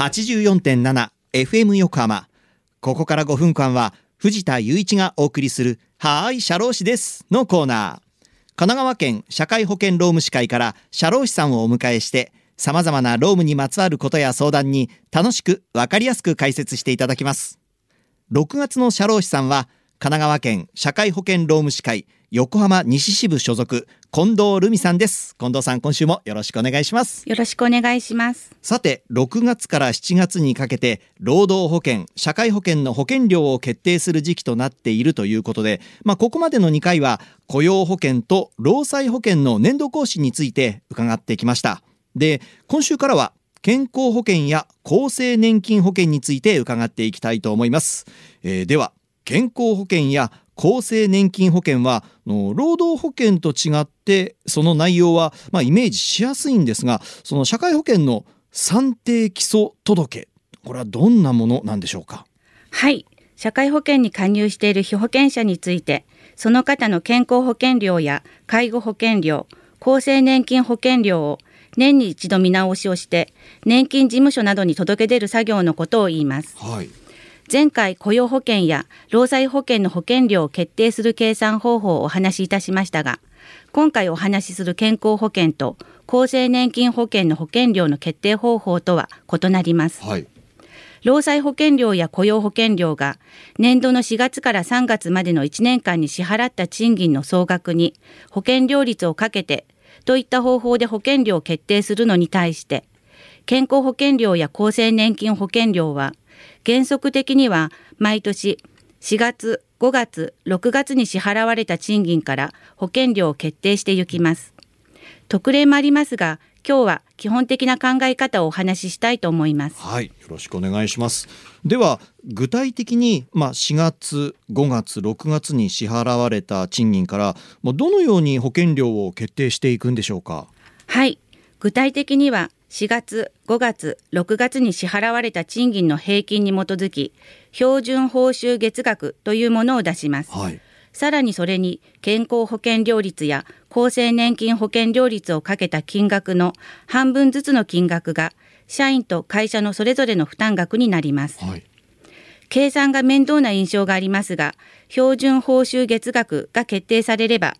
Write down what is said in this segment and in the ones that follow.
84.7FM 横浜。ここから5分間は藤田雄一がお送りするはーい、社労士ですのコーナー。神奈川県社会保険労務士会から社労士さんをお迎えして様々な労務にまつわることや相談に楽しくわかりやすく解説していただきます。6月の社労士さんは神奈川県社会保険労務士会横浜西支部所属近藤留美さんです。近藤さん今週もよろしくお願いします。よろしくお願いします。さて6月から7月にかけて労働保険社会保険の保険料を決定する時期となっているということでまあここまでの2回は雇用保険と労災保険の年度更新について伺ってきました。で今週からは健康保険や厚生年金保険について伺っていきたいと思います、えー、では健康保険や厚生年金保険は労働保険と違ってその内容は、まあ、イメージしやすいんですがその社会保険の算定基礎届これはどんなものなんでしょうか？はい。社会保険に加入している被保険者についてその方の健康保険料や介護保険料厚生年金保険料を年に一度見直しをして年金事務所などに届け出る作業のことを言います。はい前回雇用保険や労災保険の保険料を決定する計算方法をお話しいたしましたが今回お話しする健康保険と厚生年金保険の保険料の決定方法とは異なります、はい、労災保険料や雇用保険料が年度の4月から3月までの1年間に支払った賃金の総額に保険料率をかけてといった方法で保険料を決定するのに対して健康保険料や厚生年金保険料は原則的には毎年4月、5月、6月に支払われた賃金から保険料を決定していきます。特例もありますが、今日は基本的な考え方をお話ししたいと思います。はい、よろしくお願いします。では具体的にまあ4月、5月、6月に支払われた賃金からもうどのように保険料を決定していくんでしょうか？はい、具体的には4月、5月、6月に支払われた賃金の平均に基づき標準報酬月額というものを出します、はい、さらにそれに健康保険料率や厚生年金保険料率をかけた金額の半分ずつの金額が社員と会社のそれぞれの負担額になります、はい、計算が面倒な印象がありますが標準報酬月額が決定されれば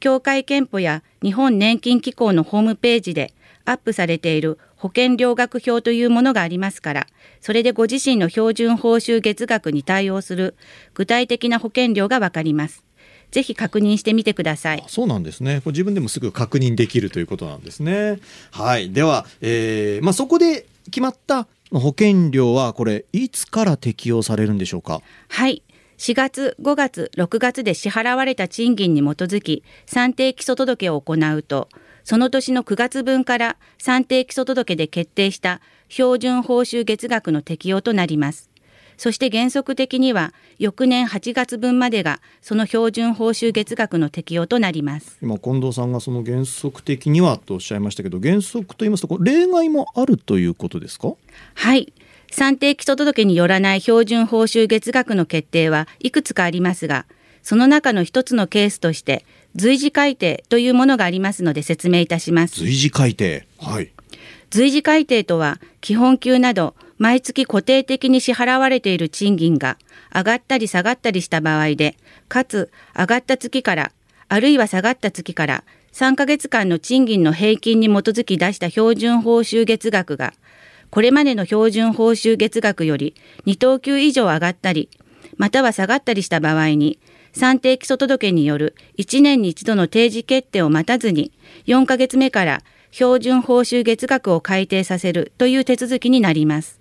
協会憲法や日本年金機構のホームページでアップされている保険料額表というものがありますから、それでご自身の標準報酬月額に対応する具体的な保険料がわかります。ぜひ確認してみてください。そうなんですね。これ自分でもすぐ確認できるということなんですね。はい。では、えー、まあそこで決まった保険料はこれいつから適用されるんでしょうか？はい。4月、5月、6月で支払われた賃金に基づき算定基礎届を行うと、その年の9月分から算定基礎届で決定した標準報酬月額の適用となります。そして原則的には翌年8月分までがその標準報酬月額の適用となります。今近藤さんがその原則的にはとおっしゃいましたけど原則と言いますと例外もあるということですか？はい。算定基礎届によらない標準報酬月額の決定はいくつかありますがその中の一つのケースとして随時改定というものがありますので説明いたします。随時改定。はい。随時改定とは基本給など毎月固定的に支払われている賃金が上がったり下がったりした場合でかつ上がった月からあるいは下がった月から3ヶ月間の賃金の平均に基づき出した標準報酬月額がこれまでの標準報酬月額より2等級以上上がったりまたは下がったりした場合に算定基礎届による1年に1度の定時決定を待たずに4ヶ月目から標準報酬月額を改定させるという手続きになります。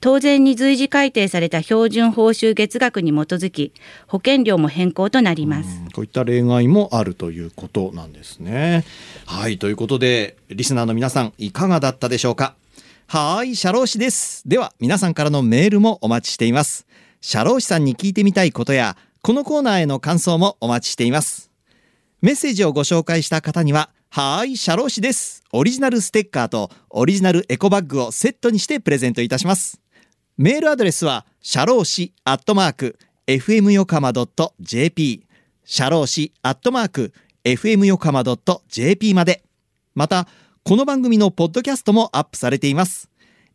当然に随時改定された標準報酬月額に基づき保険料も変更となります。こういった例外もあるということなんですね。はいということでリスナーの皆さんいかがだったでしょうか？はい社労士です。では皆さんからのメールもお待ちしています。社労士さんに聞いてみたいことやこのコーナーへの感想もお待ちしていますメッセージをご紹介した方にははーい、社労士です。オリジナルステッカーとオリジナルエコバッグをセットにしてプレゼントいたします。メールアドレスは、社労士アットマーク、fm 横浜 .jp、社労士アットマーク、fm 横浜 .jp まで。また、この番組のポッドキャストもアップされています。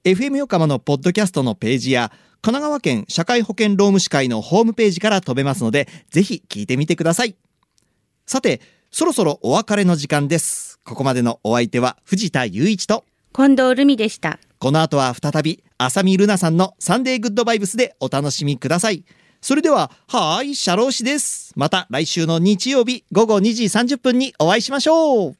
FM 横浜のポッドキャストのページや神奈川県社会保険労務士会のホームページから飛べますのでぜひ聞いてみてください。さてそろそろお別れの時間です。ここまでのお相手は藤田雄一と近藤ルミでした。この後は再び浅見ルナさんのサンデーグッドバイブスでお楽しみください。それでははーいシャロー氏です。また来週の日曜日午後2時30分にお会いしましょう